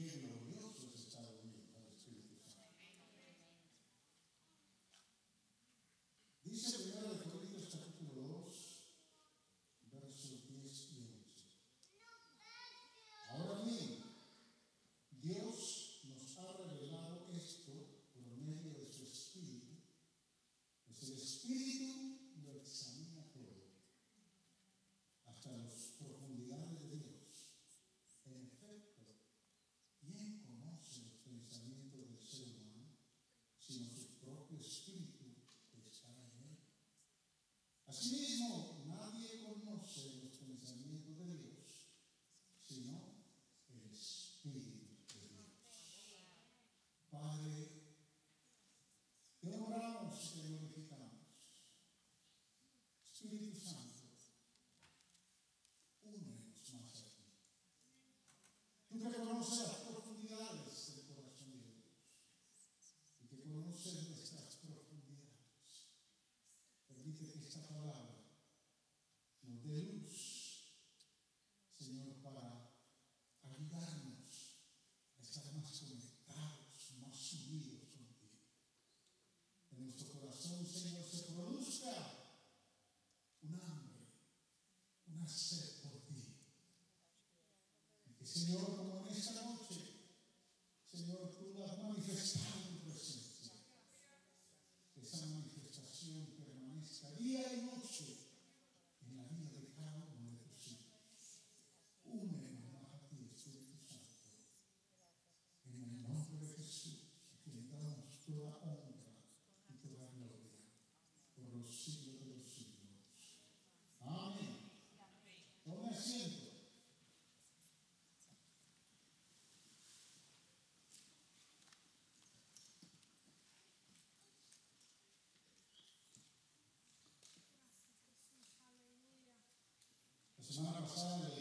Y La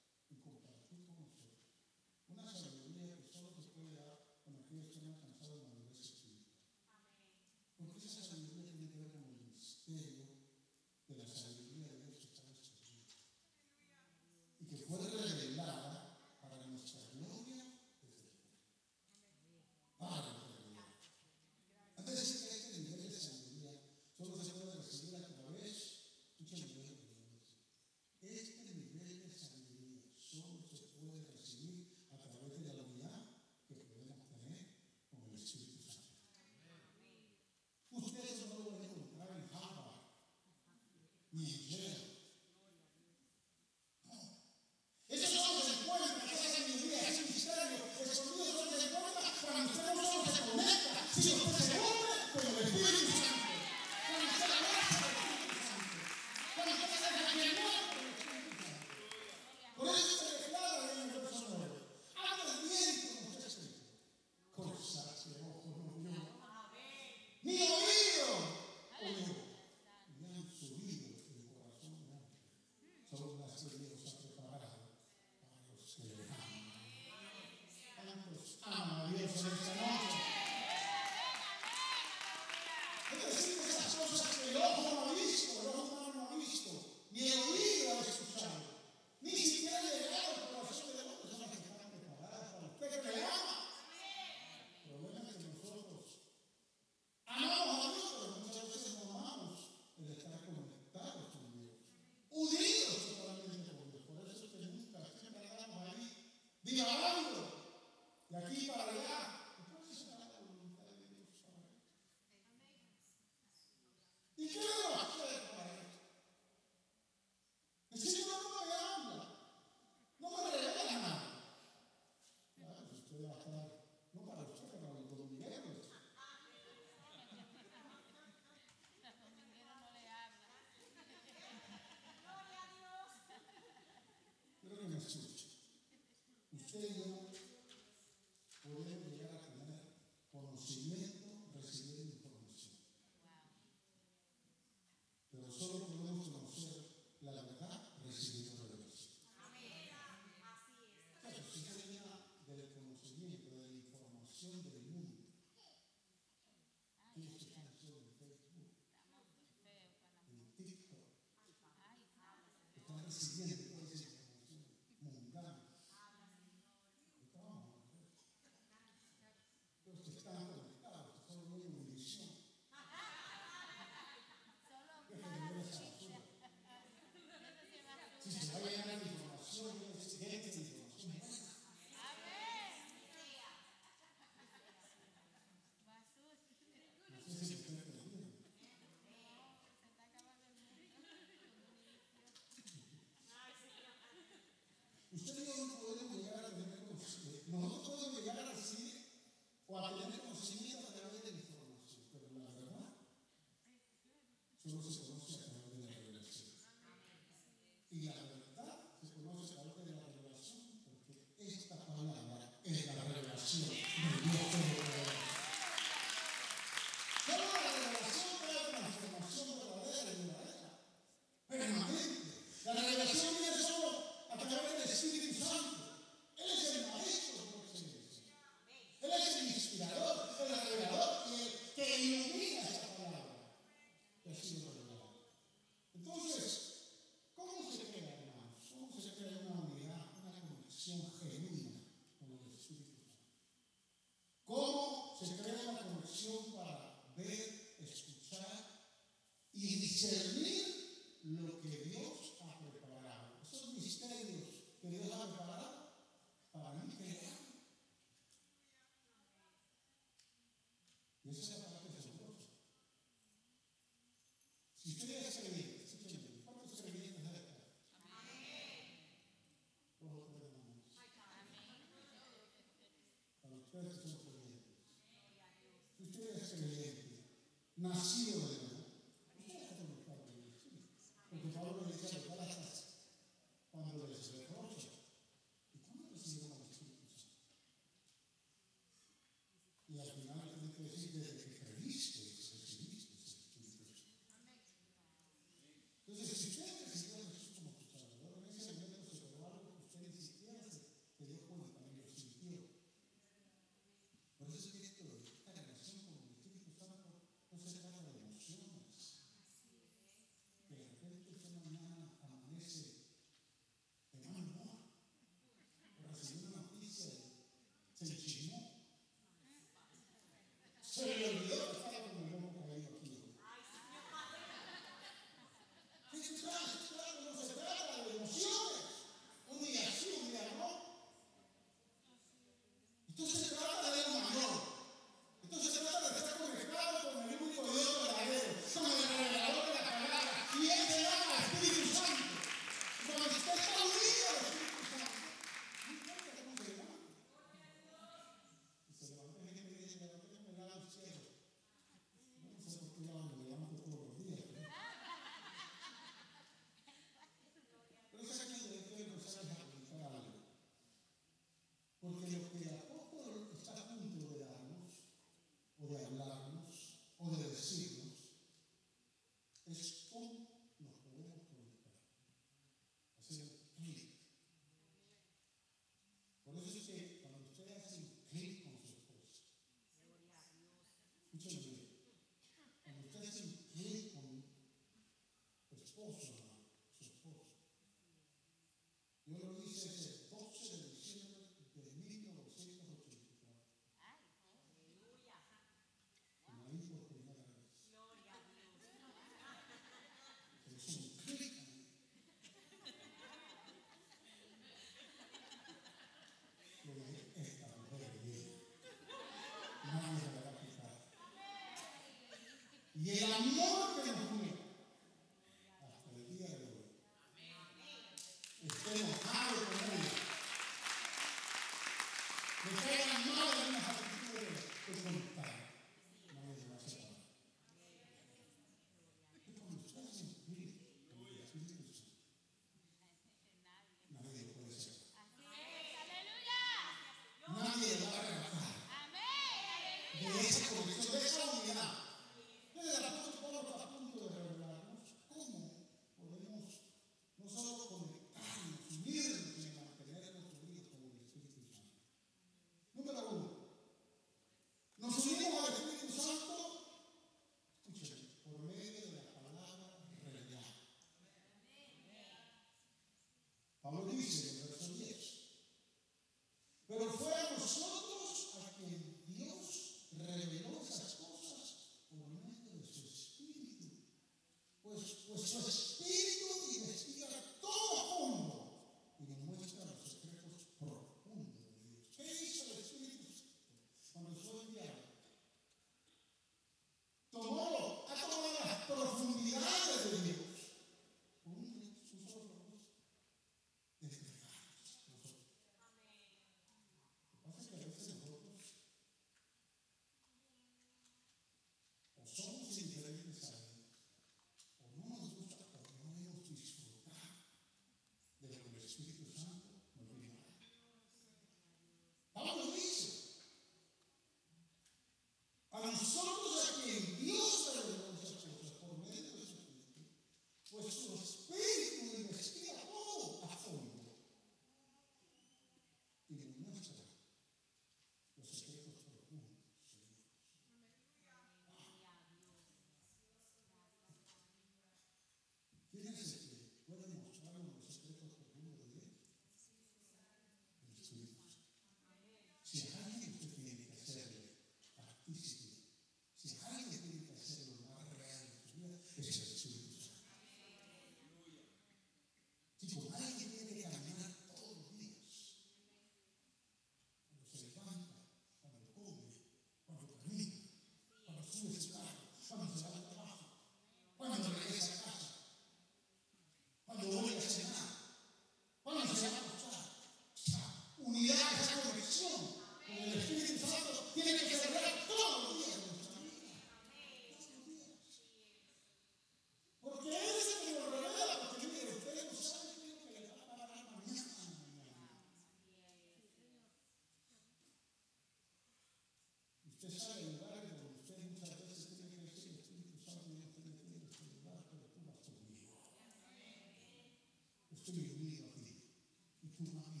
firmemente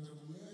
Pero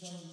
challenge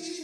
el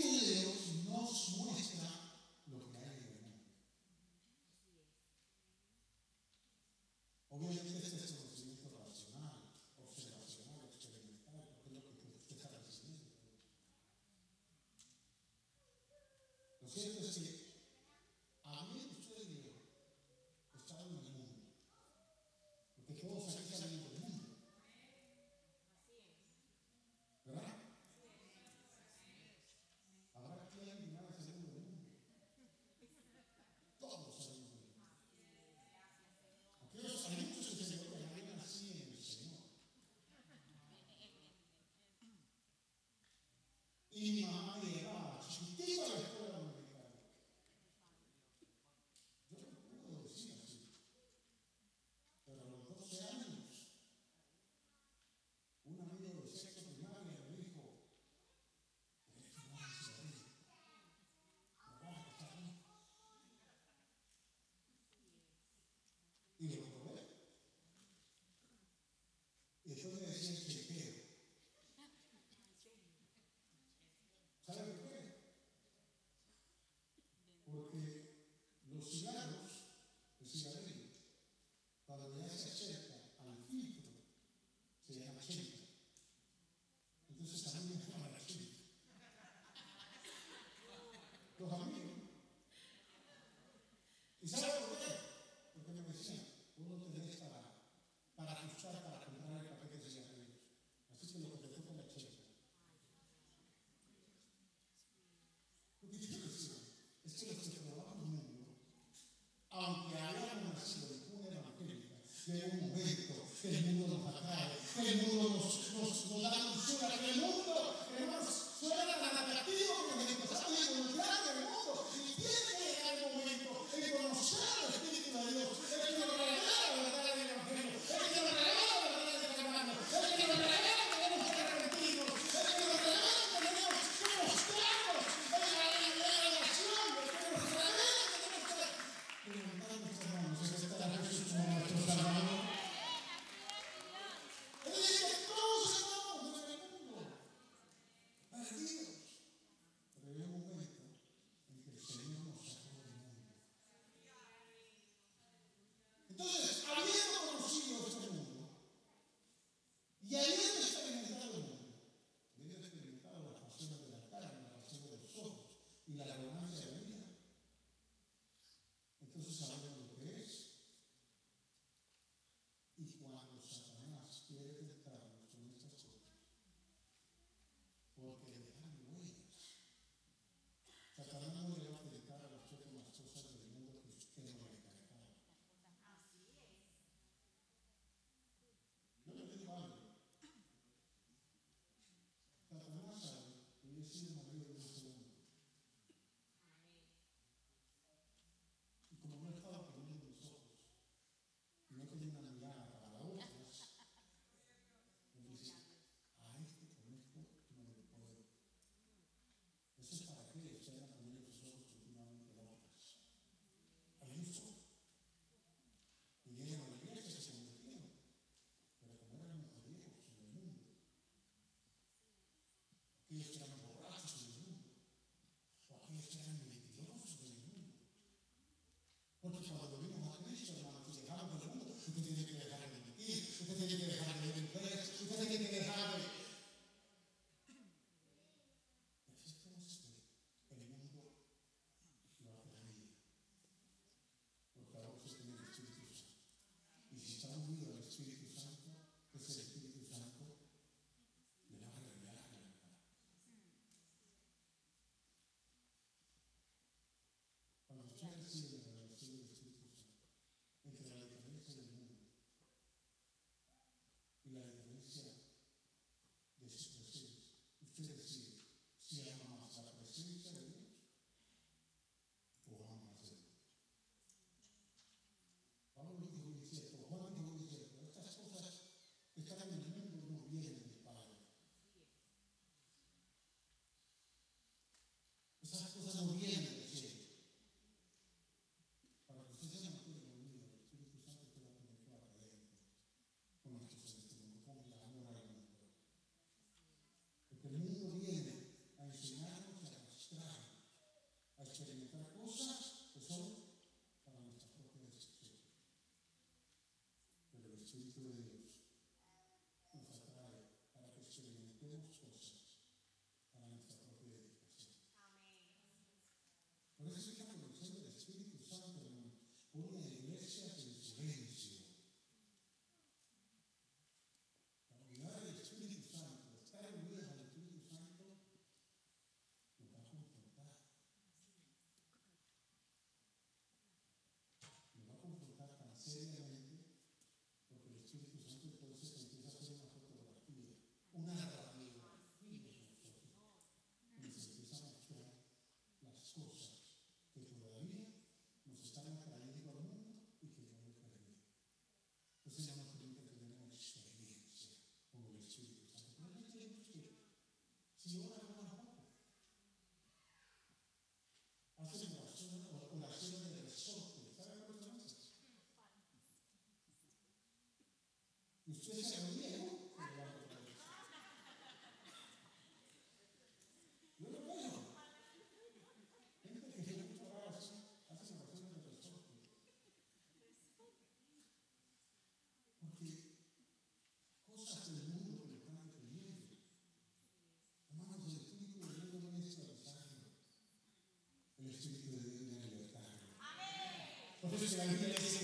la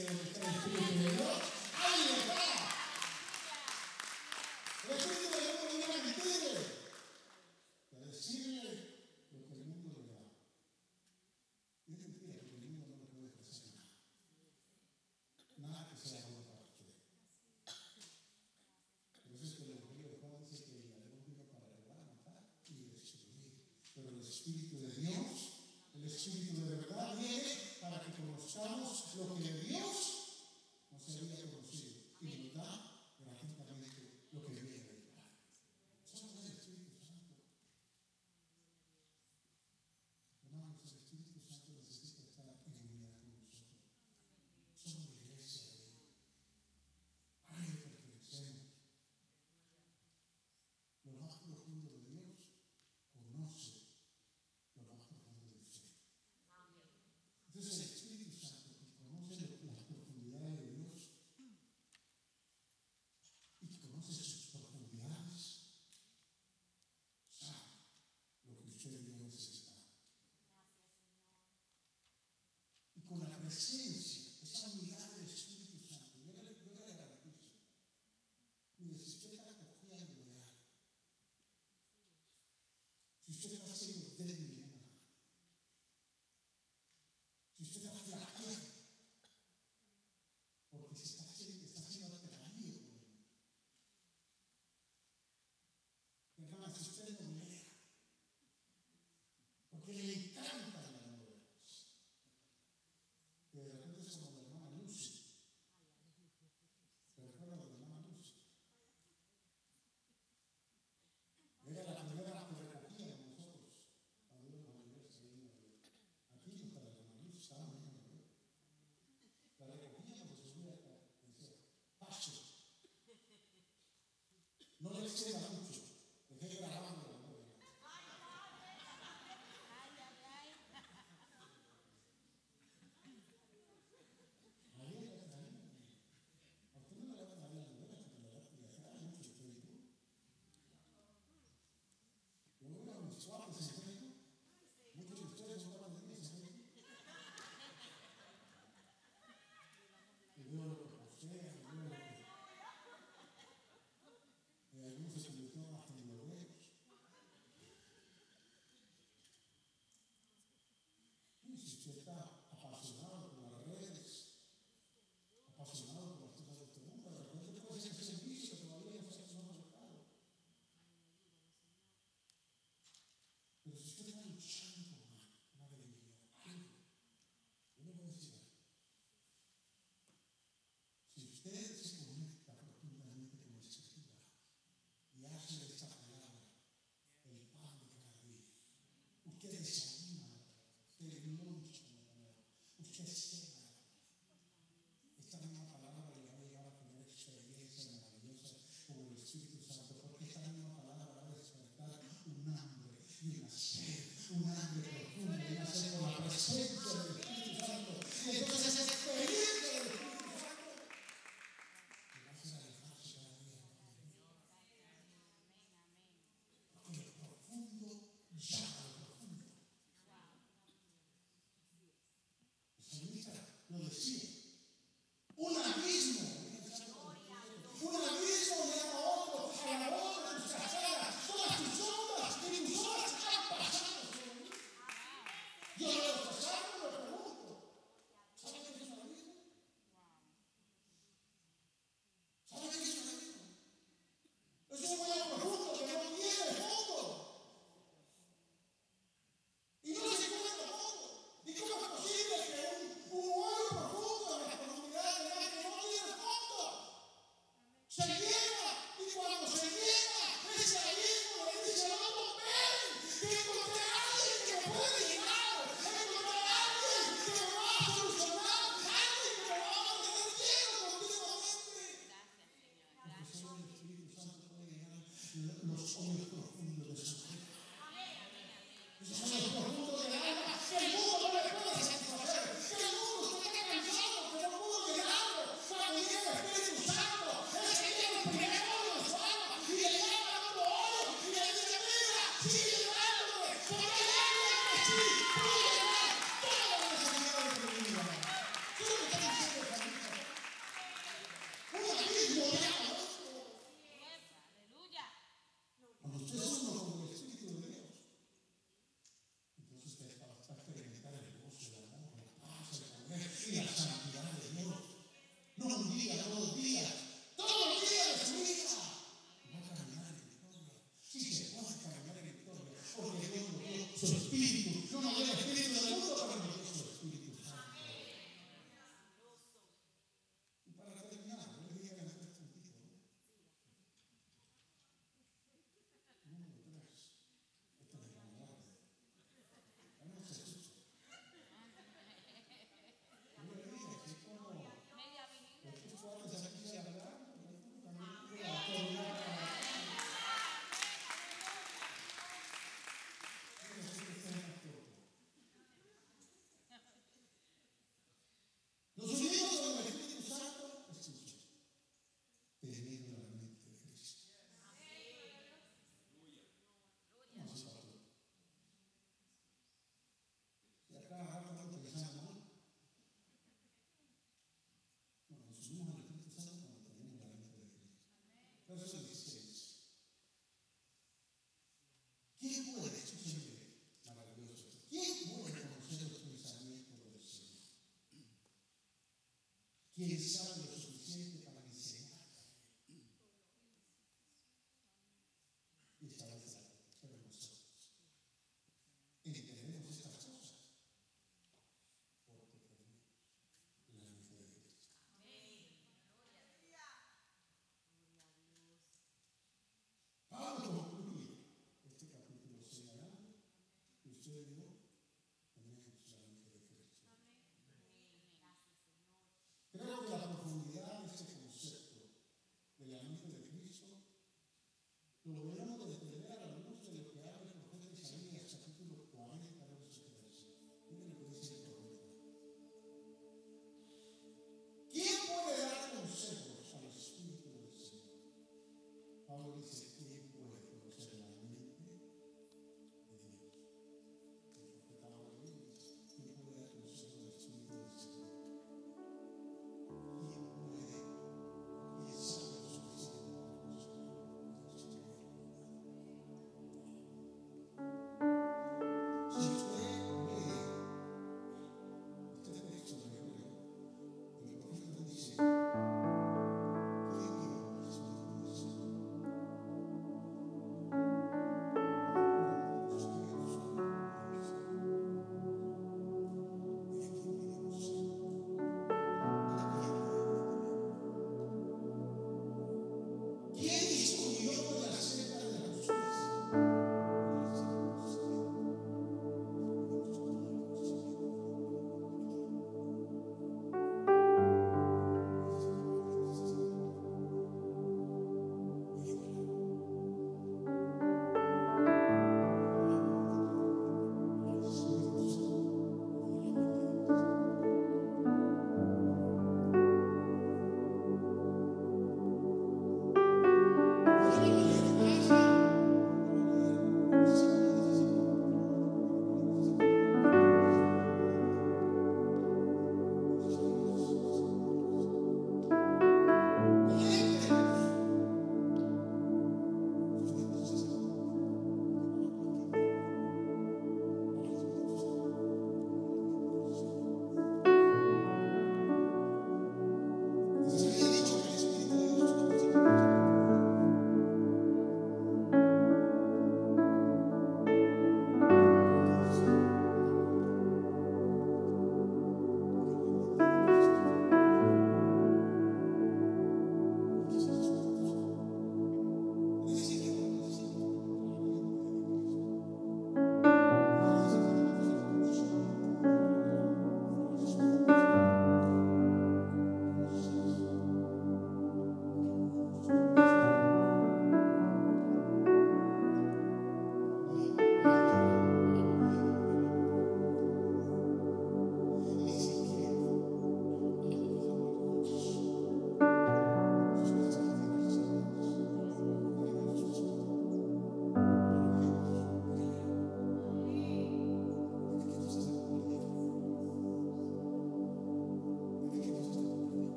su espíritu. Espíritu